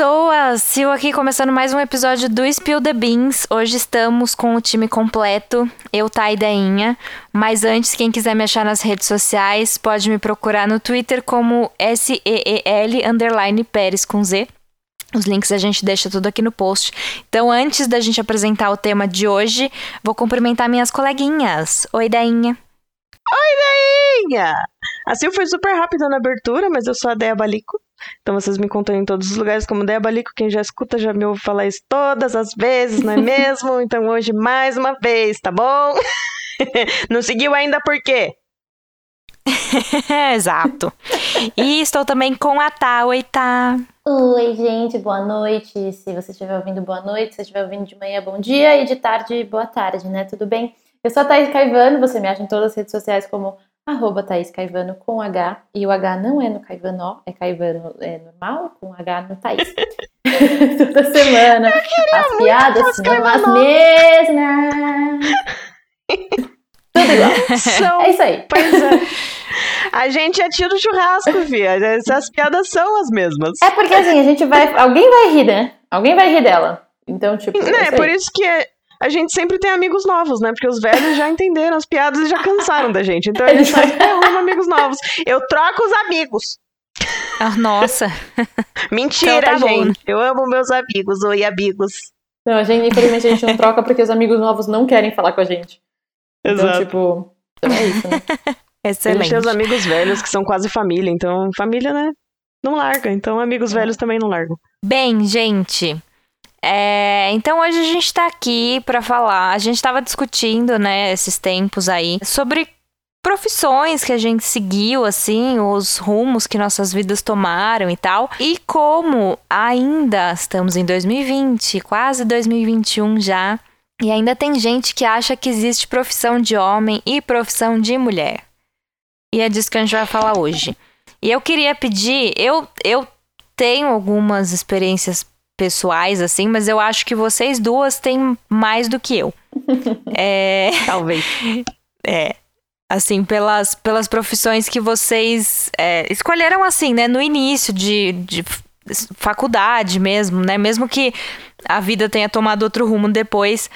pessoas! Sil aqui começando mais um episódio do Spill the Beans. Hoje estamos com o time completo, eu, Thay Dainha. Mas antes, quem quiser me achar nas redes sociais, pode me procurar no Twitter como S-E-E-L underline Pérez com Z. Os links a gente deixa tudo aqui no post. Então, antes da gente apresentar o tema de hoje, vou cumprimentar minhas coleguinhas. Oi, Dainha. Oi, Dainha! A Sil foi super rápida na abertura, mas eu sou a Dea Balico. Então vocês me encontram em todos os lugares como Dea Balico. Quem já escuta já me ouve falar isso todas as vezes, não é mesmo? então hoje mais uma vez, tá bom? não seguiu ainda por quê? Exato. E estou também com a Tá. Oi, Tá. Oi, gente, boa noite. Se você estiver ouvindo, boa noite. Se você estiver ouvindo de manhã, bom dia. E de tarde, boa tarde, né? Tudo bem? Eu sou a Thaís Caivano, você me acha em todas as redes sociais como arroba Thaís Caivano com H. E o H não é no Caivano, é Caivano é normal, com H no Thaís. Toda semana. As piadas são as mesmas. Tudo igual. São, É isso aí. Pois é. A gente é tio do churrasco, Fia. Essas piadas são as mesmas. É porque assim, a gente vai. Alguém vai rir, né? Alguém vai rir dela. Então, tipo. Né, é é por isso que é- a gente sempre tem amigos novos, né? Porque os velhos já entenderam as piadas e já cansaram da gente. Então a gente sempre arruma amigos novos. Eu troco os amigos. Ah, nossa. Mentira, Então tá bom, gente. Eu amo meus amigos. Oi, amigos. Não, a gente, infelizmente, a gente não troca porque os amigos novos não querem falar com a gente. Então, Exato. tipo. Então é isso, né? A gente Excelente. tem os amigos velhos que são quase família. Então, família, né? Não larga. Então, amigos velhos também não largam. Bem, gente. É, então hoje a gente tá aqui pra falar. A gente tava discutindo, né, esses tempos aí, sobre profissões que a gente seguiu, assim, os rumos que nossas vidas tomaram e tal. E como ainda estamos em 2020, quase 2021 já. E ainda tem gente que acha que existe profissão de homem e profissão de mulher. E é disso que a gente vai falar hoje. E eu queria pedir, eu, eu tenho algumas experiências pessoais, assim, mas eu acho que vocês duas têm mais do que eu. é, Talvez. é. Assim, pelas, pelas profissões que vocês é, escolheram, assim, né, no início de, de faculdade mesmo, né? Mesmo que a vida tenha tomado outro rumo depois.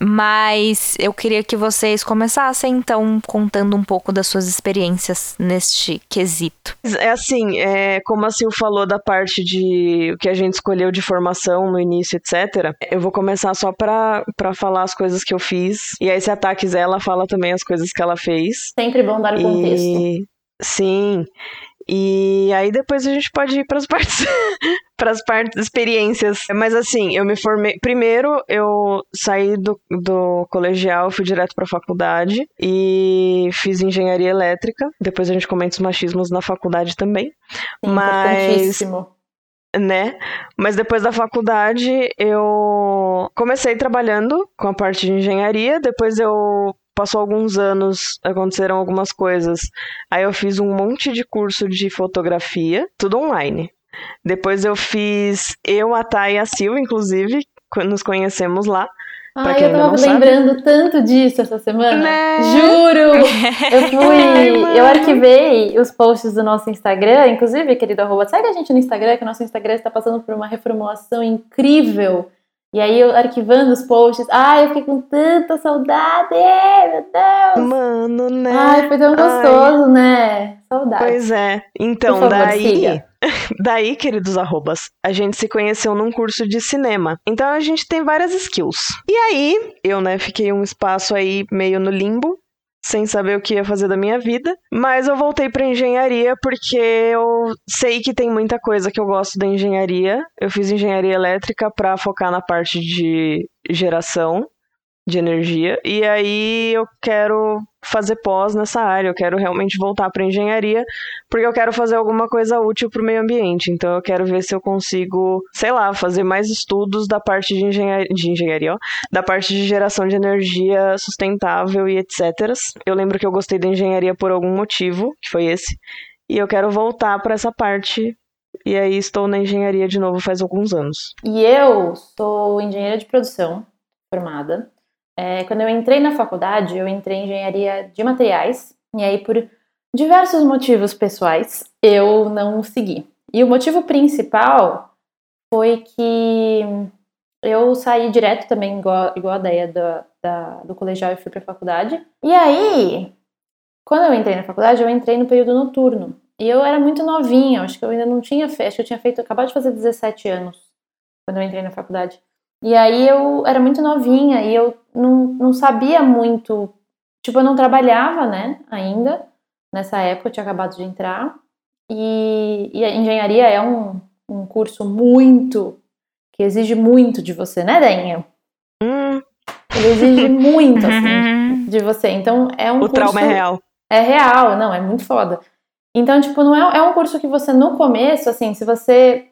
Mas eu queria que vocês começassem, então, contando um pouco das suas experiências neste quesito. É assim, é, como a Sil falou da parte de o que a gente escolheu de formação no início, etc. Eu vou começar só pra, pra falar as coisas que eu fiz. E aí, se a Tá quiser, ela fala também as coisas que ela fez. Sempre bom dar o contexto. E sim. E aí depois a gente pode ir para as partes para as partes experiências. Mas assim, eu me formei, primeiro eu saí do, do colegial, fui direto para a faculdade e fiz engenharia elétrica. Depois a gente comenta os machismos na faculdade também, Sim, mas- importantíssimo. né? Mas depois da faculdade eu comecei trabalhando com a parte de engenharia, depois eu passou alguns anos, aconteceram algumas coisas. Aí eu fiz um monte de curso de fotografia, tudo online. Depois eu fiz eu, a Thay e a Sil, inclusive, nos conhecemos lá. quem eu tava não sabe. lembrando tanto disso essa semana. Né? Juro! Eu fui. eu arquivei os posts do nosso Instagram, inclusive, querido arroba, segue a gente no Instagram, que o nosso Instagram está passando por uma reformulação incrível. E aí, eu arquivando os posts, ai, eu fiquei com tanta saudade, meu Deus! Mano, né? Ai, foi tão Ai. gostoso, né? Saudade. Pois é. Então, favor, daí. siga. Daí, queridos arrobas, a gente se conheceu num curso de cinema. Então a gente tem várias skills. E aí, eu, né, fiquei um espaço aí meio no limbo, sem saber o que ia fazer da minha vida. Mas eu voltei pra engenharia porque eu sei que tem muita coisa que eu gosto da engenharia. Eu fiz engenharia elétrica pra focar na parte de geração de energia. E aí eu quero fazer pós nessa área, eu quero realmente voltar para engenharia, porque eu quero fazer alguma coisa útil para o meio ambiente. Então eu quero ver se eu consigo, sei lá, fazer mais estudos da parte de engenharia, de engenharia, ó, da parte de geração de energia sustentável e etc. Eu lembro que eu gostei da engenharia por algum motivo, que foi esse, e eu quero voltar para essa parte. E aí estou na engenharia de novo faz alguns anos. E eu sou engenheira de produção formada. É, quando eu entrei na faculdade, eu entrei em engenharia de materiais. E aí, por diversos motivos pessoais, eu não segui. E o motivo principal foi que eu saí direto também, igual, igual a ideia da, da, do colegial e fui pra faculdade. E aí, quando eu entrei na faculdade, eu entrei no período noturno. E eu era muito novinha, acho que eu ainda não tinha feito, acho que eu tinha feito, acabado de fazer 17 anos quando eu entrei na faculdade. E aí eu era muito novinha e eu não, não sabia muito, tipo, eu não trabalhava, né, ainda, nessa época eu tinha acabado de entrar. E, e a engenharia é um, um curso muito, que exige muito de você, né, Daniel? Hum. Ele exige muito, assim, de você. Então é um o curso... trauma é real. É real, não, é muito foda. Então, tipo, não é, é um curso que você, no começo, assim, se você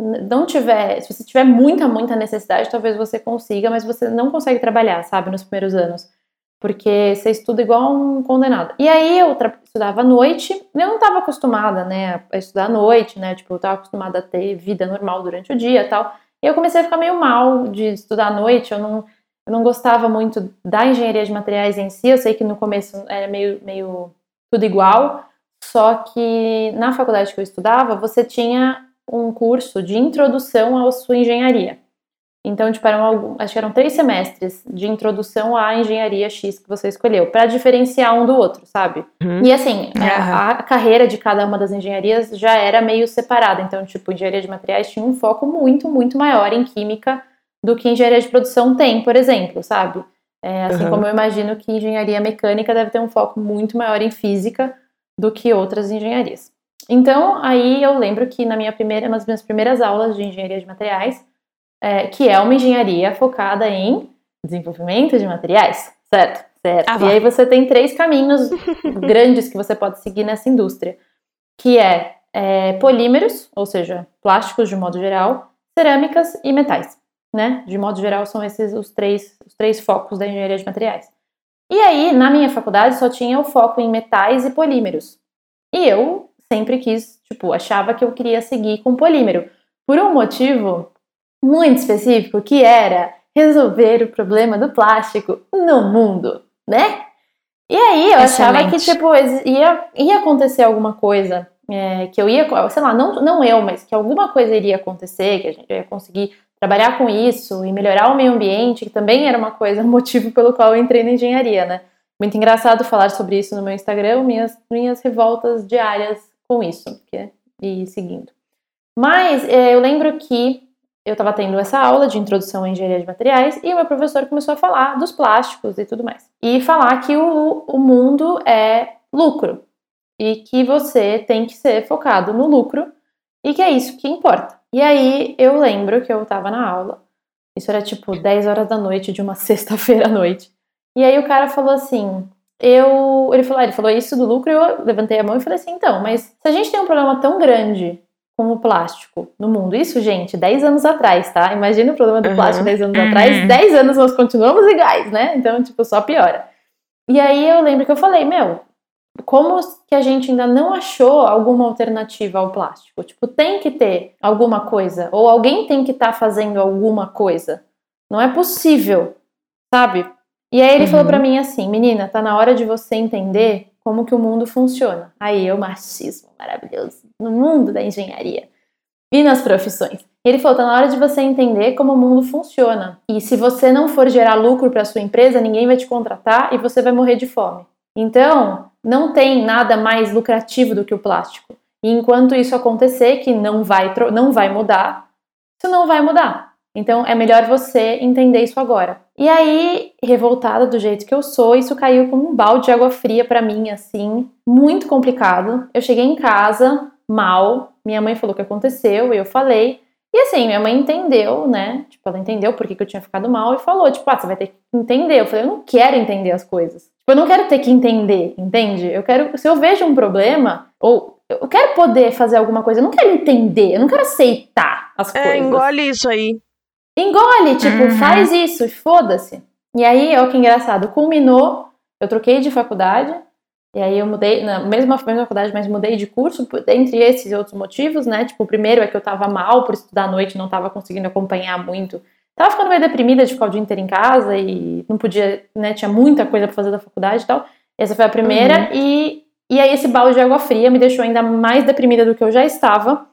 não tiver, se você tiver muita, muita necessidade, talvez você consiga, mas você não consegue trabalhar, sabe, nos primeiros anos. Porque você estuda igual um condenado. E aí eu estudava à noite, eu não estava acostumada, né, a estudar à noite, né, tipo, eu estava acostumada a ter vida normal durante o dia tal. E eu comecei a ficar meio mal de estudar à noite, eu não, eu não gostava muito da engenharia de materiais em si, eu sei que no começo era meio, meio tudo igual, só que na faculdade que eu estudava, você tinha um curso de introdução à sua engenharia. Então, tipo, eram, acho que eram três semestres de introdução à engenharia X que você escolheu, para diferenciar um do outro, sabe? Uhum. E assim, Uhum. a, a carreira de cada uma das engenharias já era meio separada. Então, tipo, engenharia de materiais tinha um foco muito, muito maior em química do que engenharia de produção tem, por exemplo, sabe? É, assim Uhum. como eu imagino que engenharia mecânica deve ter um foco muito maior em física do que outras engenharias. Então, aí eu lembro que na minha primeira, nas minhas primeiras aulas de engenharia de materiais, é, que é uma engenharia focada em desenvolvimento de materiais, certo? Certo. Ah, e aí você tem três caminhos grandes que você pode seguir nessa indústria, que é, é, polímeros, ou seja, plásticos de modo geral, cerâmicas e metais, né? De modo geral são esses os três, os três focos da engenharia de materiais. E aí, na minha faculdade, só tinha o foco em metais e polímeros. E eu sempre quis, tipo, achava que eu queria seguir com polímero, por um motivo muito específico, que era resolver o problema do plástico no mundo, né? E aí eu achava que, Excelente. tipo, ia, ia acontecer alguma coisa, é, que eu ia, sei lá, não, não eu, mas que alguma coisa iria acontecer, que a gente ia conseguir trabalhar com isso e melhorar o meio ambiente, que também era uma coisa, um motivo pelo qual eu entrei na engenharia, né? Muito engraçado falar sobre isso no meu Instagram, minhas, minhas revoltas diárias com isso, porque, e seguindo. Mas é, eu lembro que eu estava tendo essa aula de introdução à engenharia de materiais e o meu professor começou a falar dos plásticos e tudo mais. E falar que o, o mundo é lucro e que você tem que ser focado no lucro e que é isso que importa. E aí eu lembro que eu estava na aula, isso era tipo 10 horas da noite de uma sexta-feira à noite. E aí o cara falou assim: eu. Ele falou, ah, ele falou isso do lucro, eu levantei a mão e falei assim, então, mas se a gente tem um problema tão grande com o plástico no mundo, isso, gente, 10 anos atrás, tá? Imagina o problema do Uhum. plástico 10 anos Uhum. atrás, 10 anos nós continuamos iguais, né? Então, tipo, só piora. E aí eu lembro que eu falei, meu, como que a gente ainda não achou alguma alternativa ao plástico? Tipo, tem que ter alguma coisa, ou alguém tem que estar fazendo alguma coisa. Não é possível, sabe? E aí ele Uhum. falou pra mim assim, menina, tá na hora de você entender como que o mundo funciona. Aí eu, machismo maravilhoso, no mundo da engenharia e nas profissões. Ele falou, tá na hora de você entender como o mundo funciona. E se você não for gerar lucro para sua empresa, ninguém vai te contratar e você vai morrer de fome. Então, não tem nada mais lucrativo do que o plástico. E enquanto isso acontecer, que não vai, não vai mudar, isso não vai mudar. Então é melhor você entender isso agora. E aí, revoltada do jeito que eu sou, isso caiu como um balde de água fria pra mim, assim, muito complicado. Eu cheguei em casa mal, minha mãe falou o que aconteceu, e eu falei. E assim, minha mãe entendeu, né? Tipo, ela entendeu por que, que eu tinha ficado mal e falou, tipo, ah, você vai ter que entender. Eu falei, eu não quero entender as coisas. Tipo, eu não quero ter que entender, entende? Eu quero, se eu vejo um problema, ou eu quero poder fazer alguma coisa, eu não quero entender, eu não quero aceitar as É, coisas. engole isso aí. Engole, tipo, Uhum. faz isso, e foda-se. E aí, ó que engraçado, culminou, eu troquei de faculdade, e aí eu mudei, na mesma, mesma faculdade, mas mudei de curso, entre esses e outros motivos, né? Tipo, o primeiro é que eu tava mal por estudar à noite, não tava conseguindo acompanhar muito. Tava ficando meio deprimida de ficar o dia inteiro em casa e não podia, né? Tinha muita coisa pra fazer da faculdade e tal. Essa foi a primeira, e, e aí esse balde de água fria me deixou ainda mais deprimida do que eu já estava.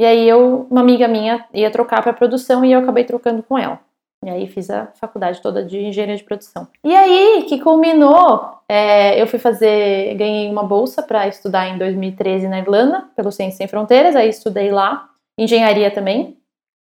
E aí eu, uma amiga minha ia trocar para produção e eu acabei trocando com ela. E aí fiz a faculdade toda de engenharia de produção. E aí que culminou, é, eu fui fazer, ganhei uma bolsa para estudar em 2013 na Irlanda, pelo Ciências Sem Fronteiras, aí estudei lá, engenharia também.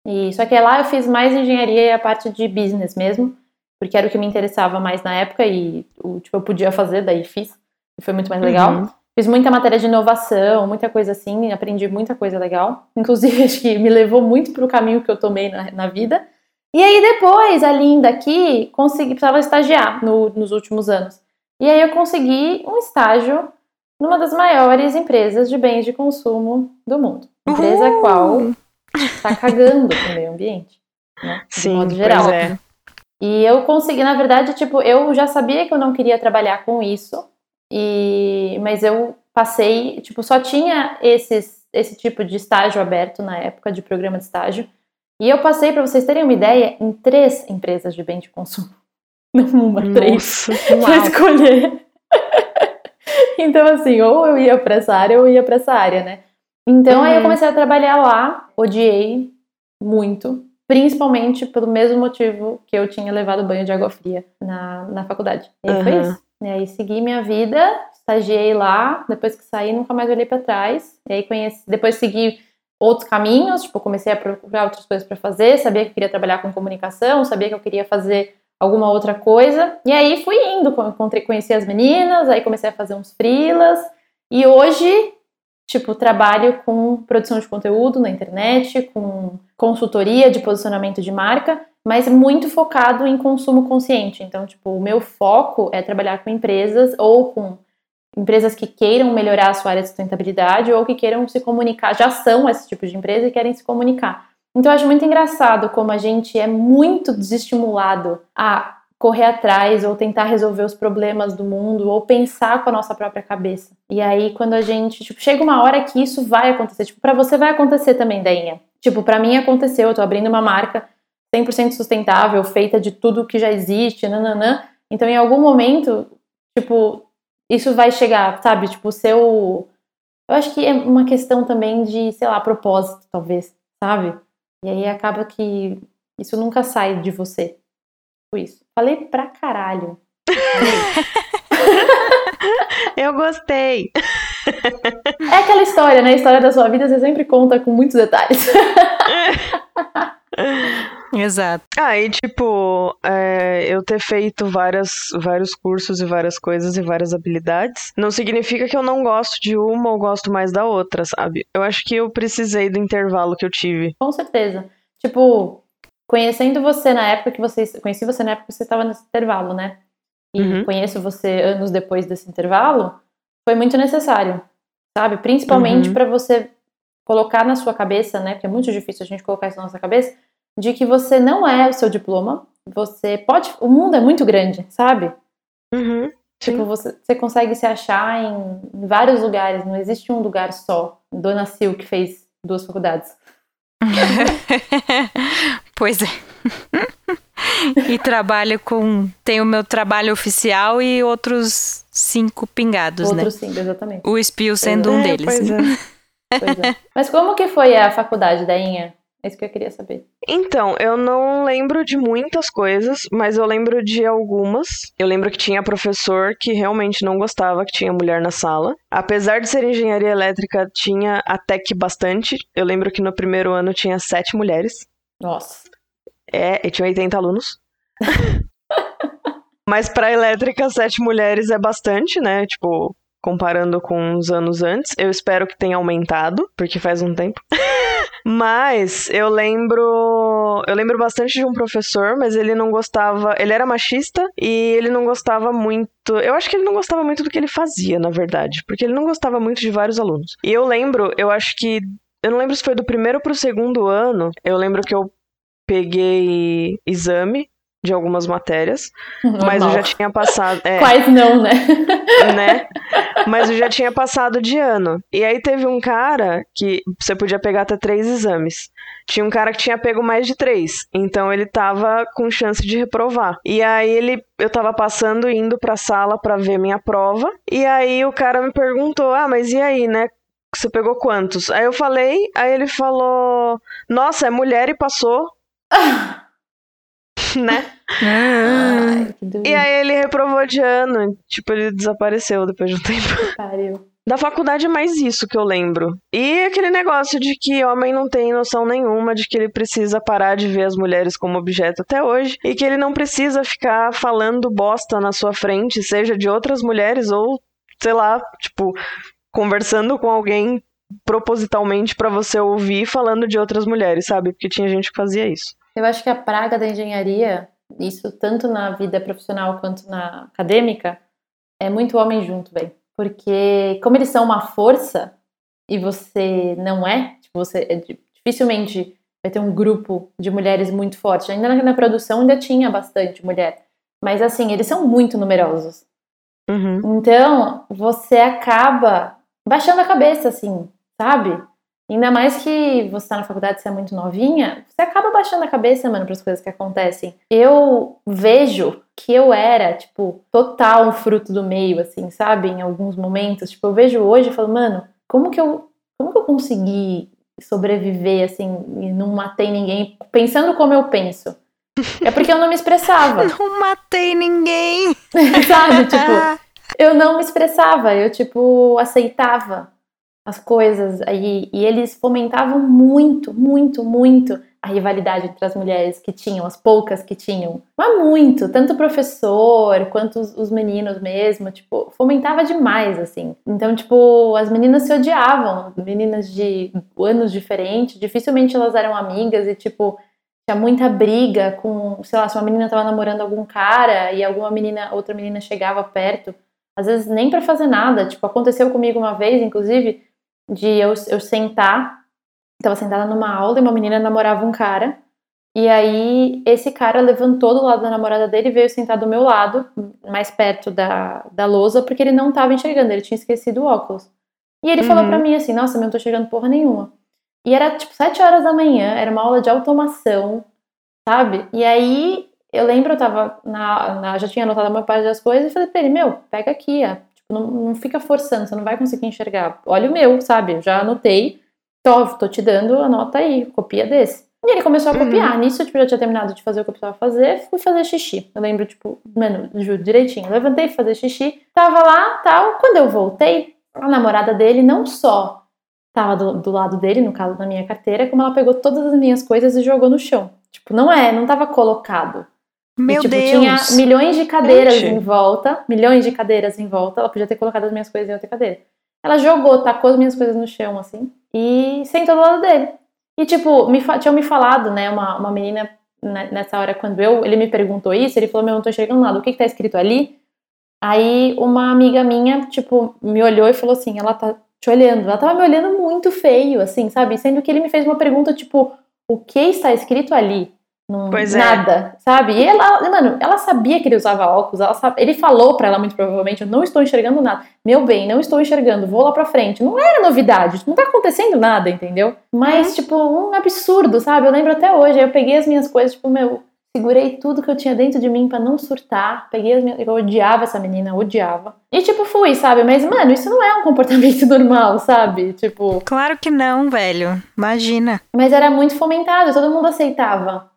E só que lá eu fiz mais engenharia e a parte de business mesmo, porque era o que me interessava mais na época e o tipo eu podia fazer, daí fiz. E foi muito mais legal. Uhum. Fiz muita matéria de inovação, muita coisa assim, aprendi muita coisa legal. Inclusive, acho que me levou muito para o caminho que eu tomei na, na, vida. E aí, depois, a Linda aqui, consegui, precisava estagiar no, nos últimos anos. E aí, eu consegui um estágio numa das maiores empresas de bens de consumo do mundo. Empresa Uhul. qual está cagando o meio ambiente, né? De Sim, modo geral. É. E eu consegui, na verdade, tipo, eu já sabia que eu não queria trabalhar com isso. E, mas eu passei, tipo, só tinha esses, esse tipo de estágio aberto na época de programa de estágio. E eu passei, para vocês terem uma ideia, em três empresas de bem de consumo. Não uma, três. Pra escolher. então, assim, ou eu ia para essa área ou eu ia para essa área, né? Então, uhum. aí eu uhum. comecei a trabalhar lá, odiei muito, principalmente pelo mesmo motivo que eu tinha levado banho de água fria na, na faculdade. E uhum. foi isso. E aí segui minha vida, estagiei lá, depois que saí nunca mais olhei para trás. E aí conheci, depois segui outros caminhos, tipo, comecei a procurar outras coisas para fazer, sabia que eu queria trabalhar com comunicação, sabia que eu queria fazer alguma outra coisa. E aí fui indo, encontrei, conheci as meninas, aí comecei a fazer uns frilas. E hoje, tipo, trabalho com produção de conteúdo na internet, com consultoria de posicionamento de marca mas muito focado em consumo consciente. Então, tipo, o meu foco é trabalhar com empresas ou com empresas que queiram melhorar a sua área de sustentabilidade ou que queiram se comunicar, já são esse tipo de empresa e querem se comunicar. Então, eu acho muito engraçado como a gente é muito desestimulado a correr atrás ou tentar resolver os problemas do mundo ou pensar com a nossa própria cabeça. E aí, quando a gente, tipo, chega uma hora que isso vai acontecer, tipo, para você vai acontecer também, Dainha. Tipo, para mim aconteceu, eu tô abrindo uma marca 100% sustentável, feita de tudo que já existe, nananã. Então, em algum momento, tipo, isso vai chegar, sabe? Tipo, o seu. Eu acho que é uma questão também de, sei lá, propósito, talvez, sabe? E aí acaba que isso nunca sai de você. Tipo isso. Falei pra caralho. Eu gostei. É aquela história, né? A história da sua vida você sempre conta com muitos detalhes. Exato. Ah, e tipo, é, eu ter feito várias, vários cursos e várias coisas e várias habilidades não significa que eu não gosto de uma ou gosto mais da outra, sabe? Eu acho que eu precisei do intervalo que eu tive. Com certeza. Tipo, conhecendo você na época que você. Conheci você na época que você estava nesse intervalo, né? E uhum. conheço você anos depois desse intervalo, foi muito necessário, sabe? Principalmente uhum. para você colocar na sua cabeça, né? Porque é muito difícil a gente colocar isso na nossa cabeça, de que você não é o seu diploma. Você pode. O mundo é muito grande, sabe? Uhum, tipo, você, você consegue se achar em, em, vários lugares, não existe um lugar só. Dona Sil, que fez duas faculdades. pois é. e trabalho com. Tem o meu trabalho oficial e outros cinco pingados, outros né? Outros cinco, exatamente. O Espio sendo é, um deles. Pois é. pois é. Mas como que foi a faculdade da Inha? É isso que eu queria saber. Então, eu não lembro de muitas coisas, mas eu lembro de algumas. Eu lembro que tinha professor que realmente não gostava que tinha mulher na sala. Apesar de ser engenharia elétrica, tinha até que bastante. Eu lembro que no primeiro ano tinha sete mulheres. Nossa. É, e tinha 80 alunos. mas para elétrica, sete mulheres é bastante, né? Tipo, comparando com os anos antes. Eu espero que tenha aumentado, porque faz um tempo. Mas eu lembro. Eu lembro bastante de um professor, mas ele não gostava. Ele era machista e ele não gostava muito. Eu acho que ele não gostava muito do que ele fazia, na verdade. Porque ele não gostava muito de vários alunos. E eu lembro, eu acho que. Eu não lembro se foi do primeiro pro segundo ano. Eu lembro que eu peguei exame de algumas matérias, Normal. mas eu já tinha passado. É, Quais não, né? né? Mas eu já tinha passado de ano. E aí teve um cara que você podia pegar até três exames. Tinha um cara que tinha pego mais de três, então ele tava com chance de reprovar. E aí ele, eu tava passando indo pra sala para ver minha prova, e aí o cara me perguntou: "Ah, mas e aí, né? Você pegou quantos? Aí eu falei, aí ele falou: Nossa, é mulher e passou. né? Ai, que E aí ele reprovou de ano. Tipo, ele desapareceu depois de um tempo. pariu. Da faculdade é mais isso que eu lembro. E aquele negócio de que homem não tem noção nenhuma de que ele precisa parar de ver as mulheres como objeto até hoje e que ele não precisa ficar falando bosta na sua frente, seja de outras mulheres ou, sei lá, tipo, conversando com alguém propositalmente pra você ouvir falando de outras mulheres, sabe? Porque tinha gente que fazia isso. Eu acho que a praga da engenharia, isso tanto na vida profissional quanto na acadêmica, é muito homem junto, velho. Porque como eles são uma força e você não é, tipo, você é di- dificilmente vai ter um grupo de mulheres muito forte. Ainda na, na produção ainda tinha bastante mulher. Mas assim, eles são muito numerosos. Uhum. Então, você acaba baixando a cabeça, assim, sabe? Ainda mais que você tá na faculdade, você é muito novinha, você acaba baixando a cabeça, mano, para as coisas que acontecem. Eu vejo que eu era, tipo, total um fruto do meio, assim, sabe? Em alguns momentos. Tipo, eu vejo hoje e falo, mano, como que eu, como que eu consegui sobreviver, assim, e não matei ninguém pensando como eu penso? É porque eu não me expressava. Não matei ninguém. sabe? Tipo, eu não me expressava, eu, tipo, aceitava as coisas. Aí, e eles fomentavam muito, muito, muito a rivalidade entre as mulheres que tinham, as poucas que tinham. Mas muito, tanto o professor quanto os, os meninos mesmo, tipo, fomentava demais, assim. Então, tipo, as meninas se odiavam, meninas de anos diferentes, dificilmente elas eram amigas e, tipo, tinha muita briga com, sei lá, se uma menina tava namorando algum cara e alguma menina, outra menina chegava perto, às vezes nem pra fazer nada. Tipo, aconteceu comigo uma vez, inclusive, de eu, eu sentar, tava sentada numa aula e uma menina namorava um cara. E aí esse cara levantou do lado da namorada dele e veio sentar do meu lado, mais perto da, da lousa, porque ele não tava enxergando, ele tinha esquecido o óculos. E ele falou Uhum. pra mim assim, nossa, eu não tô enxergando porra nenhuma. E era tipo sete horas da manhã, era uma aula de automação, sabe? E aí eu lembro, eu tava na, na- já tinha anotado uma parte das coisas e falei pra ele, meu, pega aqui, ó. Tipo, não, não fica forçando, você não vai conseguir enxergar. Olha o meu, sabe? Já anotei, tô, tô te dando, anota aí, copia desse. E ele começou a Uhum. copiar. Nisso, tipo, eu já tinha terminado de fazer o que eu precisava fazer, fui fazer xixi. Eu lembro, tipo, mano, juro, direitinho. Levantei, fui fazer xixi, tava lá, tal. Quando eu voltei, a namorada dele não só tava do, do lado dele, no caso da minha carteira, como ela pegou todas as minhas coisas e jogou no chão. Tipo, não é, não tava colocado. Meu e, tipo, Deus. tinha milhões de cadeiras Gente. em volta, milhões de cadeiras em volta. Ela podia ter colocado as minhas coisas em outra cadeira. Ela jogou, tacou as minhas coisas no chão, assim, e sentou do lado dele. E, tipo, me tinham me falado, né, uma, uma menina, né, nessa hora, quando eu, ele me perguntou isso, ele falou, meu, eu não tô enxergando nada, o que que tá escrito ali? Aí, uma amiga minha, tipo, me olhou e falou assim, ela tá te olhando. Ela tava me olhando muito feio, assim, sabe? Sendo que ele me fez uma pergunta, tipo, o que está escrito ali? Não, Pois é. nada, sabe? E ela, mano, ela sabia que ele usava óculos, ela sabe, ele falou pra ela muito provavelmente, eu não estou enxergando nada. Meu bem, não estou enxergando, vou lá pra frente. Não era novidade, não tá acontecendo nada, entendeu? Mas, tipo, um absurdo, sabe? Eu lembro até hoje, aí eu peguei as minhas coisas, tipo, meu, segurei tudo que eu tinha dentro de mim pra não surtar, peguei as minhas, eu odiava essa menina, odiava. E, tipo, fui, sabe? Mas, mano, isso não é um comportamento normal, sabe? Tipo, Claro que não, velho. Imagina. mas era muito fomentado, todo mundo aceitava.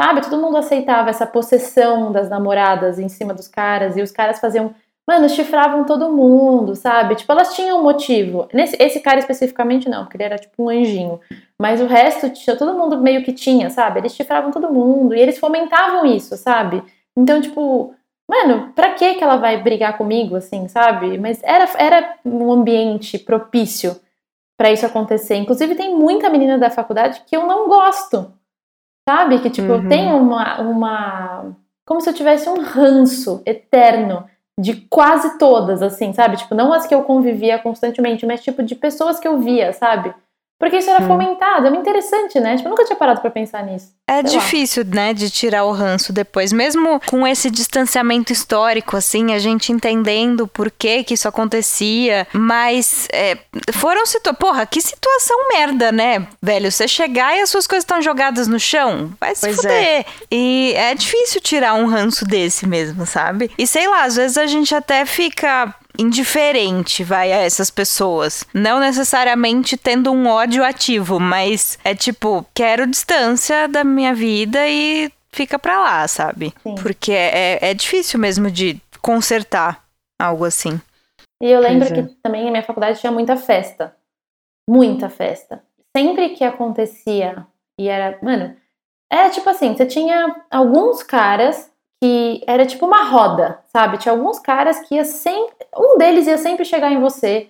Sabe? Todo mundo aceitava essa possessão das namoradas em cima dos caras e os caras faziam. Mano, chifravam todo mundo, sabe? Tipo, elas tinham um motivo. Nesse, esse cara especificamente não, porque ele era tipo um anjinho. Mas o resto, todo mundo meio que tinha, sabe? Eles chifravam todo mundo e eles fomentavam isso, sabe? Então, tipo, mano, pra que que ela vai brigar comigo, assim, sabe? Mas era, era um ambiente propício pra isso acontecer. Inclusive, tem muita menina da faculdade que eu não gosto, sabe? Que, tipo, Uhum. eu tenho uma, uma. Como se eu tivesse um ranço eterno de quase todas, assim, sabe? Tipo, não as que eu convivia constantemente, mas, tipo, de pessoas que eu via, sabe? Porque isso era Hum. fomentado, é muito interessante, né? Tipo, eu nunca tinha parado pra pensar nisso. É Sei lá. difícil, né, de tirar o ranço depois. Mesmo com esse distanciamento histórico, assim, a gente entendendo por que que isso acontecia. Mas é, foram situações... Porra, que situação merda, né, velho? Você chegar e as suas coisas estão jogadas no chão, vai se Pois fuder. E é difícil tirar um ranço desse mesmo, sabe? E sei lá, às vezes a gente até fica indiferente, vai, a essas pessoas. Não necessariamente tendo um ódio ativo, mas é tipo, quero distância da minha vida e fica pra lá, sabe? Sim. Porque é, é difícil mesmo de consertar algo assim. E eu lembro é. que também na minha faculdade tinha muita festa. Muita festa. Sempre que acontecia, e era, mano, é tipo assim, você tinha alguns caras que era tipo uma roda, sabe? Tinha alguns caras que ia sempre, um deles ia sempre chegar em você.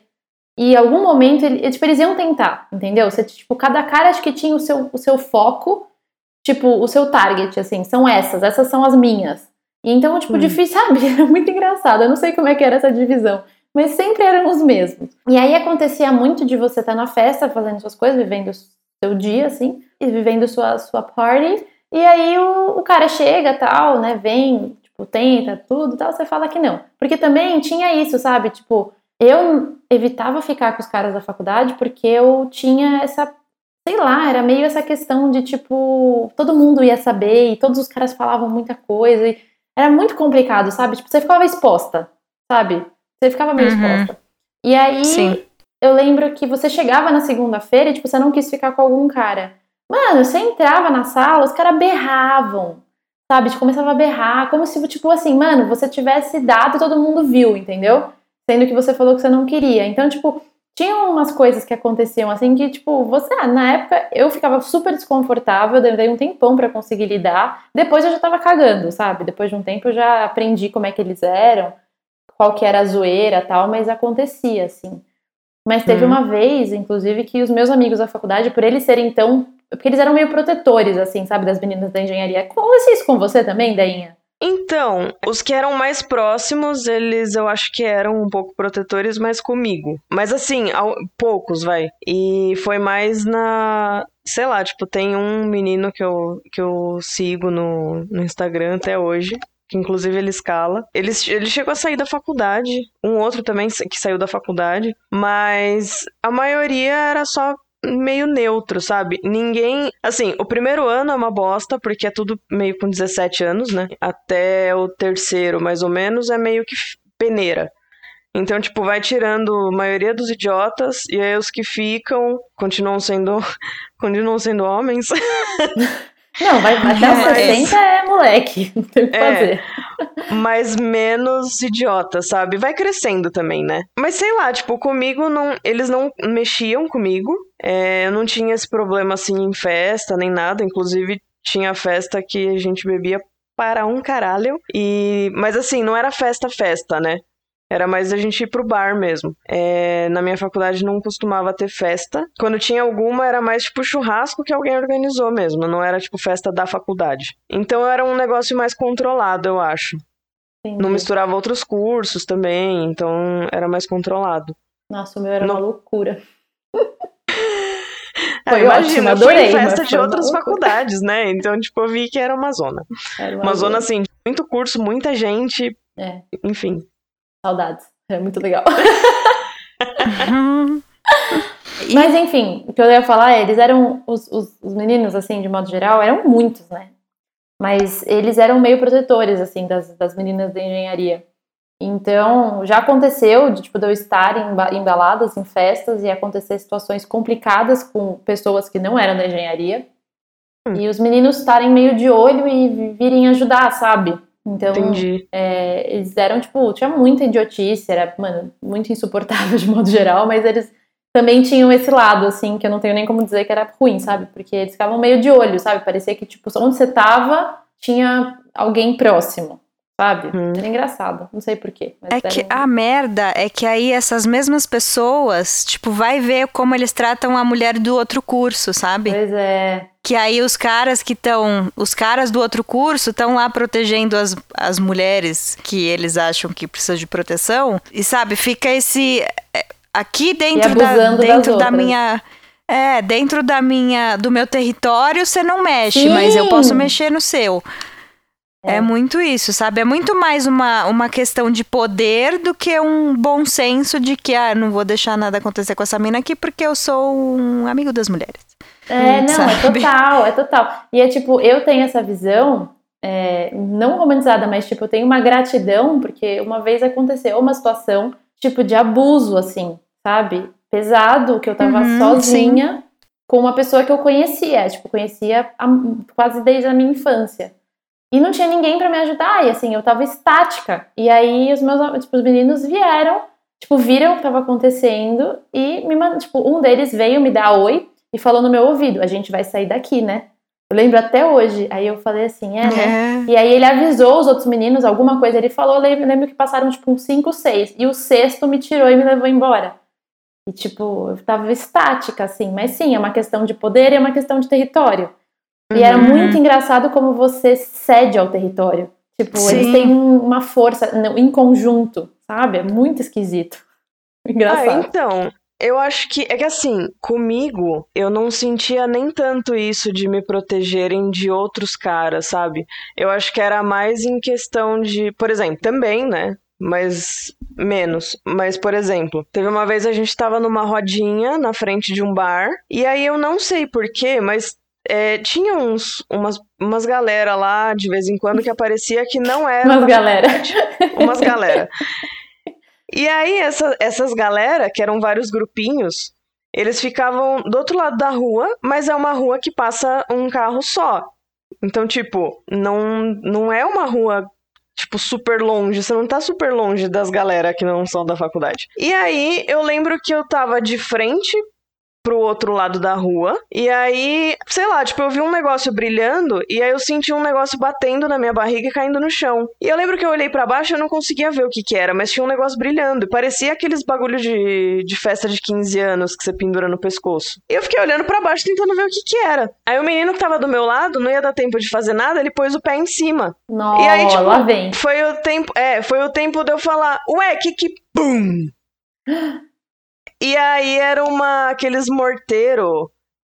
E em algum momento ele, tipo, eles iam tentar, entendeu? Você, tipo, cada cara acho que tinha o seu, o seu foco, tipo, o seu target, assim, são essas, essas são as minhas. E então, tipo, Hum. difícil, sabe? Era muito engraçado. Eu não sei como é que era essa divisão mas sempre eram os mesmos. E aí acontecia muito de você estar na festa, fazendo suas coisas, vivendo o seu dia, assim, e vivendo sua, sua party, e aí o, o cara chega, tal, né, vem, tipo, tenta tudo, tal, você fala que não. Porque também tinha isso, sabe, tipo, eu evitava ficar com os caras da faculdade porque eu tinha essa, sei lá, era meio essa questão de, tipo, todo mundo ia saber, e todos os caras falavam muita coisa, e era muito complicado, sabe, tipo, você ficava exposta, sabe, você ficava meio Uhum. exposta. E aí, Sim. eu lembro que você chegava na segunda-feira e, tipo, você não quis ficar com algum cara. Mano, você entrava na sala, os caras berravam, sabe? Tipo, começava a berrar, como se, tipo, assim, mano, você tivesse dado e todo mundo viu, entendeu? Sendo que você falou que você não queria. Então, tipo, tinha umas coisas que aconteciam assim que, tipo, você, na época eu ficava super desconfortável, demorei um tempão pra conseguir lidar. Depois eu já tava cagando, sabe? Depois de um tempo eu já aprendi como é que eles eram, qual que era a zoeira tal, mas acontecia, assim. Mas teve Uhum. uma vez, inclusive, que os meus amigos da faculdade, por eles serem tão. Porque eles eram meio protetores, assim, sabe, das meninas da engenharia. Acontece isso com você também, Dainha? Então, os que eram mais próximos, eles eu acho que eram um pouco protetores, mas comigo. Mas assim, ao- poucos, vai. E foi mais na. Sei lá, tipo, tem um menino que eu, que eu sigo no, no Instagram até hoje. Que inclusive ele escala. Ele, ele chegou a sair da faculdade. Um outro também que saiu da faculdade. Mas a maioria era só meio neutro, sabe? Ninguém. Assim, o primeiro ano é uma bosta, porque é tudo meio com 17 anos, né? Até o terceiro, mais ou menos, é meio que peneira. Então, tipo, vai tirando a maioria dos idiotas, e aí os que ficam continuam sendo. continuam sendo homens. Não, vai até os Mas- 60 é moleque, não tem o que É. fazer. mas menos idiotas, sabe? Vai crescendo também, né? Mas sei lá, tipo, comigo não, eles não mexiam comigo. É, eu não tinha esse problema assim em festa nem nada. Inclusive tinha festa que a gente bebia para um caralho. E mas assim, não era festa festa, né? Era mais a gente ir pro bar mesmo. É, na minha faculdade não costumava ter festa. Quando tinha alguma, era mais tipo churrasco que alguém organizou mesmo. Não era tipo festa da faculdade. Então era um negócio mais controlado, eu acho. Entendi. Não misturava outros cursos também, então era mais controlado. Nossa, o meu era Não- uma loucura. Ah, Foi imagina, ótimo, fui adorei, em festa de uma outras faculdades, né? Então, tipo, eu vi que era uma zona. Era Uma zona, loucura. assim, muito curso, muita gente, É, enfim. Saudades. É muito legal. Uhum. Mas enfim, o que eu ia falar é, eles eram, os, os, os meninos, assim, de modo geral, eram muitos, né? Mas eles eram meio protetores, assim, das, das meninas da engenharia. Então, já aconteceu de, tipo, de eu estar em, em baladas, em festas, e acontecer situações complicadas com pessoas que não eram da engenharia. Hum. E os meninos estarem meio de olho e virem ajudar, sabe? Então, é, eles eram, tipo, tinha muita idiotice, era, mano, muito insuportável de modo geral, mas eles também tinham esse lado, assim, que eu não tenho nem como dizer que era ruim, sabe? Porque eles ficavam meio de olho, sabe? Parecia que, tipo, onde você tava, tinha alguém próximo, sabe? Hum. Era engraçado, não sei porquê. É que a merda é que aí essas mesmas pessoas, tipo, vai ver como eles tratam a mulher do outro curso, sabe? Pois é, Que aí os caras que estão. Os caras do outro curso estão lá protegendo as, as mulheres que eles acham que precisam de proteção. E sabe, fica esse. é, Aqui dentro da, dentro da outras. minha. É, dentro da minha, do meu território você não mexe, Sim. mas eu posso mexer no seu. É. É. muito isso, sabe? É muito mais uma, uma questão de poder do que um bom senso de que, ah, não vou deixar nada acontecer com essa mina aqui porque eu sou um amigo das mulheres. É, não, é sabe? total, é total. E é tipo, eu tenho essa visão, é, não romantizada, mas tipo, eu tenho uma gratidão, porque uma vez aconteceu uma situação tipo de abuso, assim, sabe? Pesado, que eu tava Uhum, sozinha com uma pessoa que eu conhecia, tipo, conhecia há- quase desde a minha infância. E não tinha ninguém pra me ajudar, e assim, eu tava estática. E aí os meus tipo, os meninos vieram, tipo, viram o que tava acontecendo e me mandaram, tipo, um deles veio me dar oi e falou no meu ouvido: "A gente vai sair daqui, né?" Eu lembro até hoje. Aí eu falei assim: "É, né?" É. E aí ele avisou os outros meninos alguma coisa, ele falou, eu lembro, lembro que passaram tipo uns 5, 6, e o sexto me tirou e me levou embora. E tipo, eu tava estática assim, mas sim, é uma questão de poder e é uma questão de território. E era Uhum. muito engraçado como você cede ao território. Tipo, eles Sim. têm uma força no- em conjunto, sabe? É muito esquisito. Ah, Engraçado. então, eu acho que é que assim, comigo, eu não sentia nem tanto isso de me protegerem de outros caras, sabe? Eu acho que era mais em questão de, por exemplo, também, né? Mas menos. Mas, por exemplo, teve uma vez a gente tava numa rodinha na frente de um bar, e aí eu não sei porquê, mas é, tinha uns, umas, umas galera lá de vez em quando que aparecia que não era Mas da galera, umas galera. E aí, essa- essas galera, que eram vários grupinhos, eles ficavam do outro lado da rua, mas é uma rua que passa um carro só. Então, tipo, não, não é uma rua, tipo, super longe. Você não tá super longe das galera que não são da faculdade. E aí, eu lembro que eu tava de frente pro outro lado da rua. E aí, sei lá, tipo, eu vi um negócio brilhando e aí eu senti um negócio batendo na minha barriga e caindo no chão. E eu lembro que eu olhei pra baixo e eu não conseguia ver o que que era, mas tinha um negócio brilhando. Parecia aqueles bagulho de, de festa de 15 anos que você pendura no pescoço. E eu fiquei olhando pra baixo tentando ver o que que era. Aí o menino que tava do meu lado, não ia dar tempo de fazer nada, ele pôs o pé em cima. Nossa, E aí, tipo, lá vem. Foi o tempo, é, foi o tempo de eu falar, ué, que que bum? E aí era uma aqueles morteiro.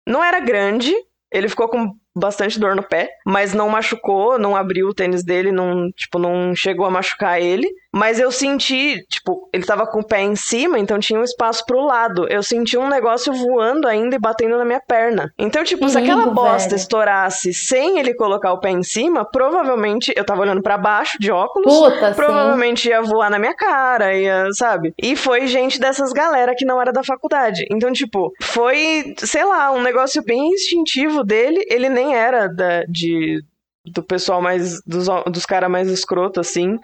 Não era grande, ele ficou com bastante dor no pé, mas não machucou, não abriu o tênis dele, não, tipo, não chegou a machucar ele. Mas eu senti, tipo, ele tava com o pé em cima, então tinha um espaço pro lado. Eu senti um negócio voando ainda e batendo na minha perna. Então, tipo, se aquela bosta velho. estourasse sem ele colocar o pé em cima, provavelmente eu tava olhando pra baixo de óculos. Puta, sim. Provavelmente ia voar na minha cara, ia, sabe? E foi gente dessas galera que não era da faculdade. Então, tipo, foi, sei lá, um negócio bem instintivo dele. Ele nem era da, de, do pessoal mais. dos, dos caras mais escroto, assim.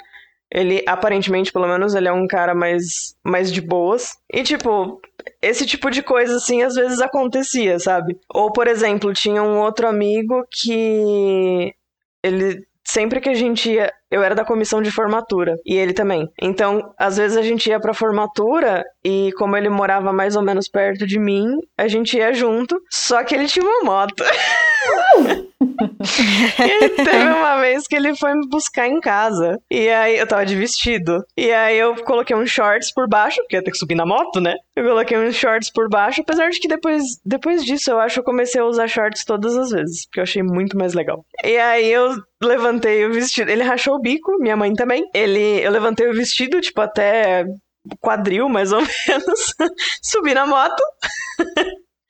Ele, aparentemente, pelo menos, ele é um cara mais, mais de boas. E, tipo, esse tipo de coisa, assim, às vezes acontecia, sabe? Ou, por exemplo, tinha um outro amigo que. Ele. Sempre que a gente ia. Eu era da comissão de formatura. E ele também. Então, às vezes a gente ia pra formatura. E como ele morava mais ou menos perto de mim, a gente ia junto. Só que ele tinha uma moto. E teve uma vez que ele foi me buscar em casa. E aí eu tava de vestido. E aí eu coloquei uns shorts por baixo, porque ia ter que subir na moto, né? Eu coloquei uns shorts por baixo, apesar de que depois, depois disso eu acho que eu comecei a usar shorts todas as vezes, porque eu achei muito mais legal. E aí eu levantei o vestido. Ele rachou o bico, minha mãe também. Ele, eu levantei o vestido, tipo, até quadril, mais ou menos. Subi na moto.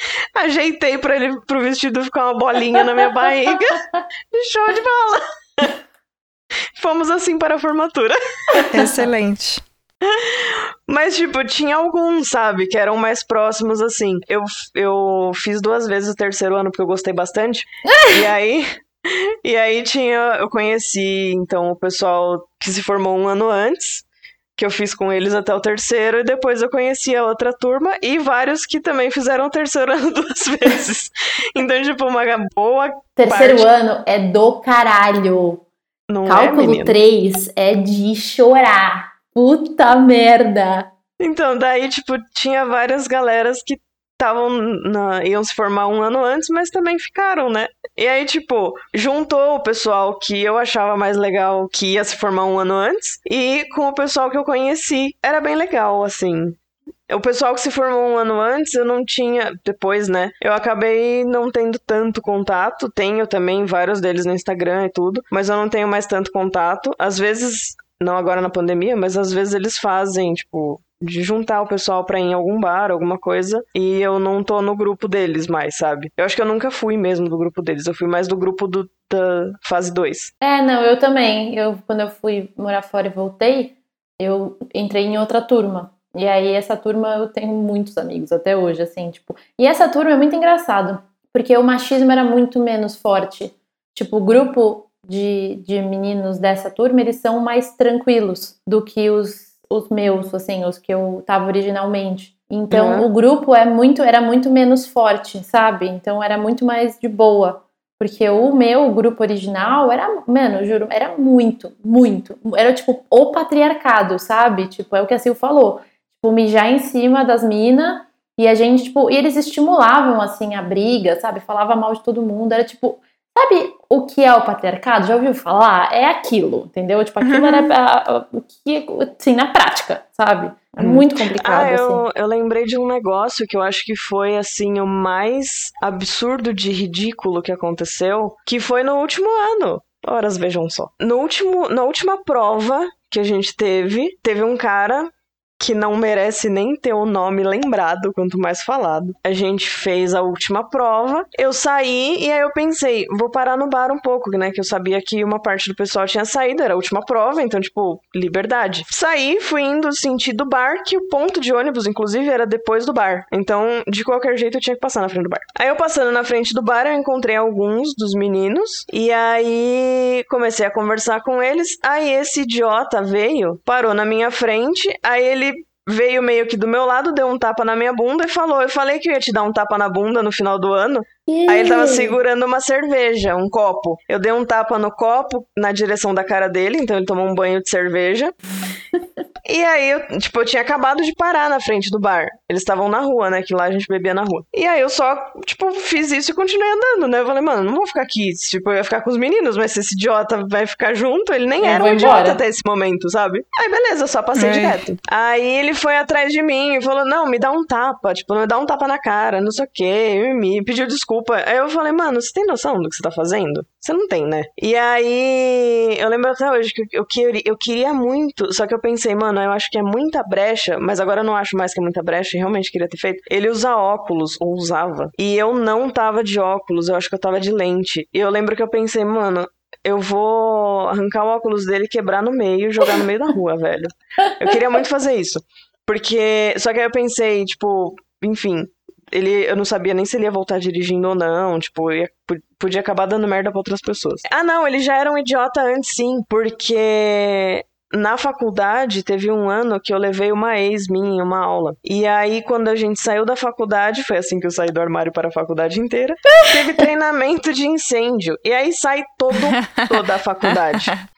Ajeitei pra ele pro vestido ficar uma bolinha na minha barriga. Show de bola. Fomos assim para a formatura. Excelente. Mas, tipo, tinha alguns, sabe, que eram mais próximos, assim. Eu, eu fiz duas vezes o terceiro ano porque eu gostei bastante. e aí. E aí tinha. Eu conheci, então, o pessoal que se formou um ano antes. Que eu fiz com eles até o terceiro, e depois eu conheci a outra turma, e vários que também fizeram o terceiro ano duas vezes. Então, tipo, uma boa Terceiro parte- ano é do caralho. não é, Cálculo menino? 3 é de chorar. Puta merda. Então, daí, tipo, tinha várias galeras que estavam na- iam se formar um ano antes, mas também ficaram, né? E aí, tipo, juntou o pessoal que eu achava mais legal que ia se formar um ano antes e com o pessoal que eu conheci. Era bem legal, assim. O pessoal que se formou um ano antes, eu não tinha. Depois, né? Eu acabei não tendo tanto contato. Tenho também vários deles no Instagram e tudo, mas eu não tenho mais tanto contato. Às vezes, não agora na pandemia, mas às vezes eles fazem, tipo, de juntar o pessoal pra ir em algum bar, alguma coisa, e eu não tô no grupo deles mais, sabe? Eu acho que eu nunca fui mesmo do grupo deles, eu fui mais do grupo do, da fase 2. É, não, eu também. Eu, quando eu fui morar fora e voltei, eu entrei em outra turma. E aí essa turma eu tenho muitos amigos até hoje, assim, tipo. E essa turma é muito engraçado, porque o machismo era muito menos forte. Tipo, o grupo de, de meninos dessa turma, eles são mais tranquilos do que os, os meus, assim, os que eu tava originalmente. Então, uhum. o grupo é muito, era muito menos forte, sabe? Então, era muito mais de boa. Porque o meu grupo original era, mano, juro, era muito, muito. Era tipo o patriarcado, sabe? Tipo, é o que a Sil falou. Tipo, mijar em cima das minas e a gente, tipo, e eles estimulavam assim a briga, sabe? Falava mal de todo mundo. Era tipo, Sabe o que é o patriarcado? Já ouviu falar? É aquilo, entendeu? Tipo, aquilo uhum. era o que, assim, na prática, sabe? É uhum. muito complicado. Ah, eu, assim. eu lembrei de um negócio que eu acho que foi, assim, o mais absurdo de ridículo que aconteceu, que foi no último ano. Horas, vejam só. No último, na última prova que a gente teve, teve um cara que não merece nem ter o nome lembrado, quanto mais falado. A gente fez a última prova, eu saí e aí eu pensei, vou parar no bar um pouco, né? Que eu sabia que uma parte do pessoal tinha saído, era a última prova, então, tipo, liberdade. Saí, fui indo sentido bar, que o ponto de ônibus, inclusive, era depois do bar. Então, de qualquer jeito, eu tinha que passar na frente do bar. Aí eu passando na frente do bar, eu encontrei alguns dos meninos, e aí comecei a conversar com eles. Aí esse idiota veio, parou na minha frente, aí ele veio meio que do meu lado, deu um tapa na minha bunda e falou: Eu falei que eu ia te dar um tapa na bunda no final do ano. Aí ele tava segurando uma cerveja, um copo. Eu dei um tapa no copo na direção da cara dele, então ele tomou um banho de cerveja. e aí, eu, tipo, eu tinha acabado de parar na frente do bar. Eles estavam na rua, né? Que lá a gente bebia na rua. E aí eu só, tipo, fiz isso e continuei andando, né? Eu falei, mano, não vou ficar aqui. Tipo, eu ia ficar com os meninos, mas se esse idiota vai ficar junto, ele nem eu era um idiota embora. até esse momento, sabe? Aí beleza, eu só passei é. direto. Aí ele foi atrás de mim e falou: não, me dá um tapa, tipo, me dá um tapa na cara, não sei o quê, me pediu desculpa. Aí eu falei, mano, você tem noção do que você tá fazendo? Você não tem, né? E aí, eu lembro até hoje que eu, queria, eu queria muito, só que eu pensei, mano, eu acho que é muita brecha, mas agora eu não acho mais que é muita brecha, realmente queria ter feito. Ele usa óculos, ou usava. E eu não tava de óculos, eu acho que eu tava de lente. E eu lembro que eu pensei, mano, eu vou arrancar o óculos dele, quebrar no meio e jogar no meio da rua, velho. Eu queria muito fazer isso. Porque. Só que aí eu pensei, tipo, enfim, ele, eu não sabia nem se ele ia voltar dirigindo ou não, tipo, ia, podia acabar dando merda pra outras pessoas. Ah, não, ele já era um idiota antes, sim, porque na faculdade, teve um ano que eu levei uma ex minha em uma aula. E aí, quando a gente saiu da faculdade, foi assim que eu saí do armário para a faculdade inteira, teve treinamento de incêndio. E aí sai todo, toda a faculdade.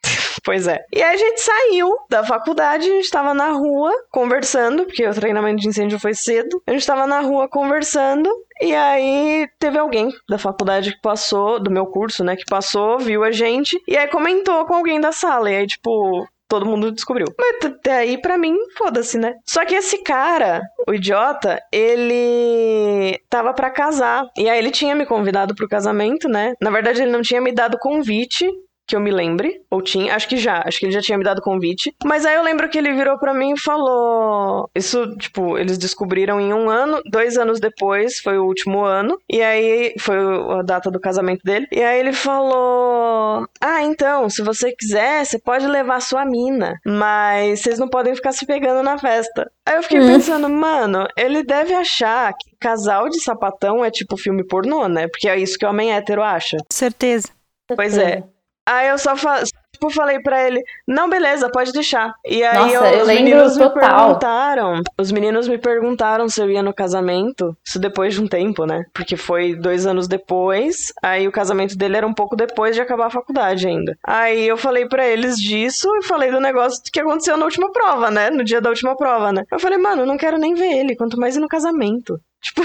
Pois é. E aí a gente saiu da faculdade, a gente tava na rua conversando, porque o treinamento de incêndio foi cedo. A gente tava na rua conversando, e aí teve alguém da faculdade que passou, do meu curso, né, que passou, viu a gente, e aí comentou com alguém da sala. E aí, tipo, todo mundo descobriu. Mas até aí, pra mim, foda-se, né? Só que esse cara, o idiota, ele tava para casar. E aí ele tinha me convidado pro casamento, né? Na verdade, ele não tinha me dado convite que eu me lembre, ou tinha, acho que já, acho que ele já tinha me dado convite. Mas aí eu lembro que ele virou para mim e falou: Isso, tipo, eles descobriram em um ano, dois anos depois, foi o último ano, e aí foi a data do casamento dele. E aí ele falou: Ah, então, se você quiser, você pode levar sua mina, mas vocês não podem ficar se pegando na festa. Aí eu fiquei hum. pensando, mano, ele deve achar que casal de sapatão é tipo filme pornô, né? Porque é isso que o homem hétero acha. Certeza. Pois é. Aí eu só fa tipo, falei pra ele, não, beleza, pode deixar. E aí Nossa, eu, eu os meninos total. me perguntaram. Os meninos me perguntaram se eu ia no casamento. Isso depois de um tempo, né? Porque foi dois anos depois. Aí o casamento dele era um pouco depois de acabar a faculdade ainda. Aí eu falei para eles disso e falei do negócio que aconteceu na última prova, né? No dia da última prova, né? Eu falei, mano, eu não quero nem ver ele, quanto mais ir no casamento. Tipo.